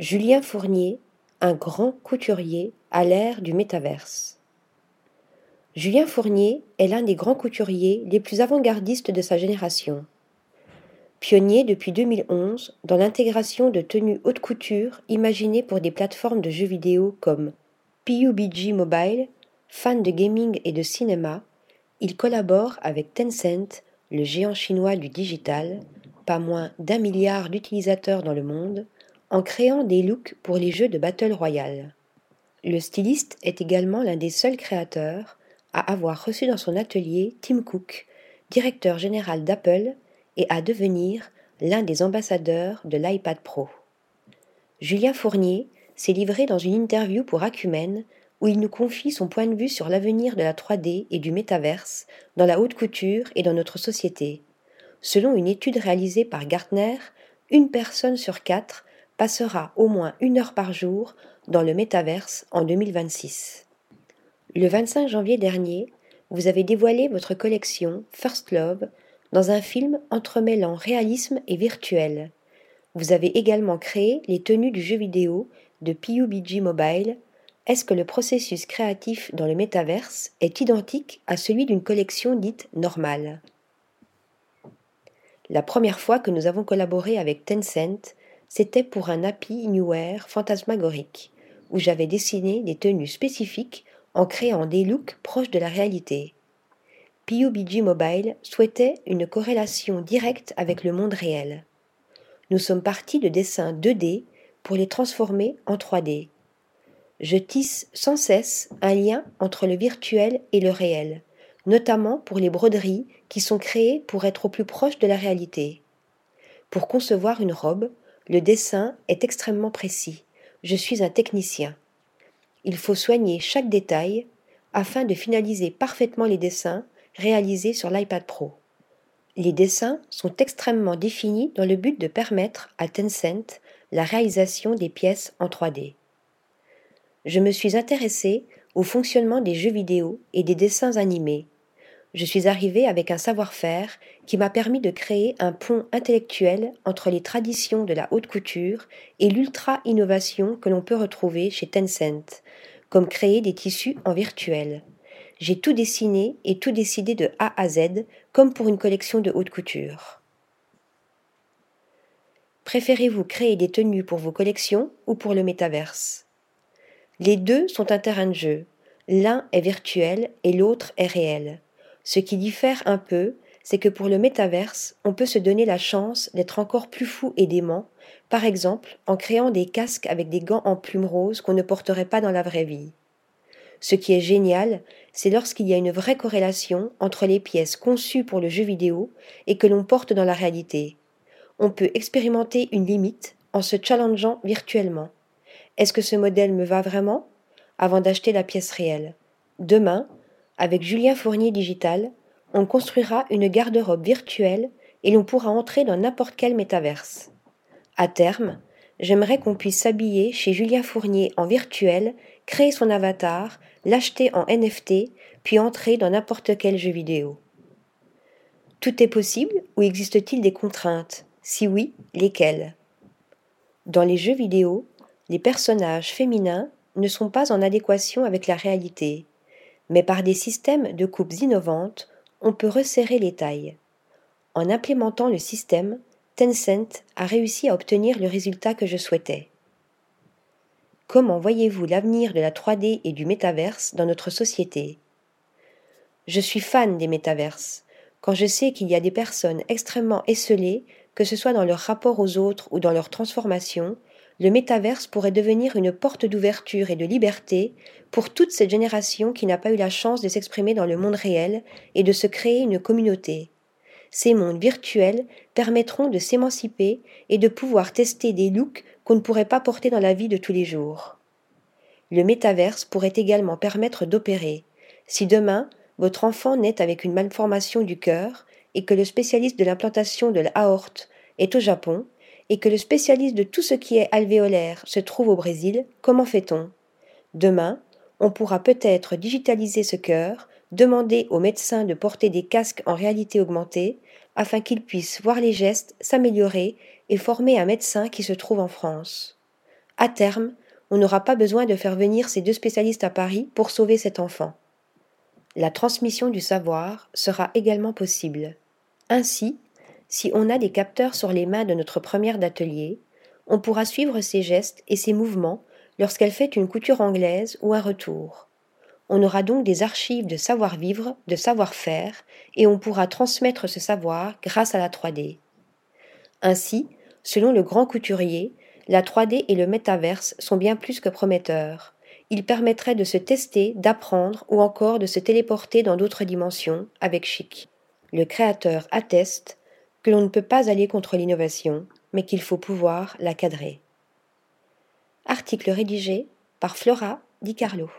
Julien Fournier, un grand couturier à l'ère du métaverse. Julien Fournier est l'un des grands couturiers les plus avant-gardistes de sa génération. Pionnier depuis 2011 dans l'intégration de tenues haute couture imaginées pour des plateformes de jeux vidéo comme PUBG Mobile, fan de gaming et de cinéma, il collabore avec Tencent, le géant chinois du digital, pas moins d'un milliard d'utilisateurs dans le monde, en créant des looks pour les jeux de Battle Royale. Le styliste est également l'un des seuls créateurs à avoir reçu dans son atelier Tim Cook, directeur général d'Apple, et à devenir l'un des ambassadeurs de l'iPad Pro. Julien Fournier s'est livré dans une interview pour Acumen où il nous confie son point de vue sur l'avenir de la 3D et du métaverse dans la haute couture et dans notre société. Selon une étude réalisée par Gartner, une personne sur quatre passera au moins une heure par jour dans le métaverse en 2026. Le 25 janvier dernier, vous avez dévoilé votre collection First Love dans un film entremêlant réalisme et virtuel. Vous avez également créé les tenues du jeu vidéo de PUBG Mobile. Est-ce que le processus créatif dans le métaverse est identique à celui d'une collection dite normale? La première fois que nous avons collaboré avec Tencent, c'était pour un Happy Newer fantasmagorique, où j'avais dessiné des tenues spécifiques en créant des looks proches de la réalité. PUBG Mobile souhaitait une corrélation directe avec le monde réel. Nous sommes partis de dessins 2D pour les transformer en 3D. Je tisse sans cesse un lien entre le virtuel et le réel, notamment pour les broderies qui sont créées pour être au plus proche de la réalité. Pour concevoir une robe, le dessin est extrêmement précis. Je suis un technicien. Il faut soigner chaque détail afin de finaliser parfaitement les dessins réalisés sur l'iPad Pro. Les dessins sont extrêmement définis dans le but de permettre à Tencent la réalisation des pièces en 3D. Je me suis intéressé au fonctionnement des jeux vidéo et des dessins animés je suis arrivé avec un savoir-faire qui m'a permis de créer un pont intellectuel entre les traditions de la haute couture et l'ultra-innovation que l'on peut retrouver chez Tencent, comme créer des tissus en virtuel. J'ai tout dessiné et tout décidé de A à Z, comme pour une collection de haute couture. Préférez-vous créer des tenues pour vos collections ou pour le métaverse? Les deux sont un terrain de jeu. L'un est virtuel et l'autre est réel. Ce qui diffère un peu, c'est que pour le métaverse, on peut se donner la chance d'être encore plus fou et dément, par exemple en créant des casques avec des gants en plumes roses qu'on ne porterait pas dans la vraie vie. Ce qui est génial, c'est lorsqu'il y a une vraie corrélation entre les pièces conçues pour le jeu vidéo et que l'on porte dans la réalité. On peut expérimenter une limite en se challengeant virtuellement. Est-ce que ce modèle me va vraiment? Avant d'acheter la pièce réelle. Demain, avec Julien Fournier Digital, on construira une garde-robe virtuelle et l'on pourra entrer dans n'importe quel métaverse. À terme, j'aimerais qu'on puisse s'habiller chez Julien Fournier en virtuel, créer son avatar, l'acheter en NFT, puis entrer dans n'importe quel jeu vidéo. Tout est possible ou existe-t-il des contraintes? Si oui, lesquelles? Dans les jeux vidéo, les personnages féminins ne sont pas en adéquation avec la réalité mais par des systèmes de coupes innovantes, on peut resserrer les tailles. En implémentant le système, Tencent a réussi à obtenir le résultat que je souhaitais. Comment voyez-vous l'avenir de la 3D et du métaverse dans notre société? Je suis fan des métaverses. Quand je sais qu'il y a des personnes extrêmement esselées, que ce soit dans leur rapport aux autres ou dans leur transformation, le métaverse pourrait devenir une porte d'ouverture et de liberté pour toute cette génération qui n'a pas eu la chance de s'exprimer dans le monde réel et de se créer une communauté. Ces mondes virtuels permettront de s'émanciper et de pouvoir tester des looks qu'on ne pourrait pas porter dans la vie de tous les jours. Le métaverse pourrait également permettre d'opérer. Si demain, votre enfant naît avec une malformation du cœur et que le spécialiste de l'implantation de l'aorte est au Japon, et que le spécialiste de tout ce qui est alvéolaire se trouve au Brésil, comment fait-on? Demain, on pourra peut-être digitaliser ce cœur, demander aux médecins de porter des casques en réalité augmentée, afin qu'ils puissent voir les gestes s'améliorer et former un médecin qui se trouve en France. À terme, on n'aura pas besoin de faire venir ces deux spécialistes à Paris pour sauver cet enfant. La transmission du savoir sera également possible. Ainsi, si on a des capteurs sur les mains de notre première d'atelier, on pourra suivre ses gestes et ses mouvements lorsqu'elle fait une couture anglaise ou un retour. On aura donc des archives de savoir-vivre, de savoir-faire, et on pourra transmettre ce savoir grâce à la 3D. Ainsi, selon le grand couturier, la 3D et le métaverse sont bien plus que prometteurs. Ils permettraient de se tester, d'apprendre ou encore de se téléporter dans d'autres dimensions avec chic. Le créateur atteste que l'on ne peut pas aller contre l'innovation, mais qu'il faut pouvoir la cadrer. Article rédigé par Flora Di Carlo.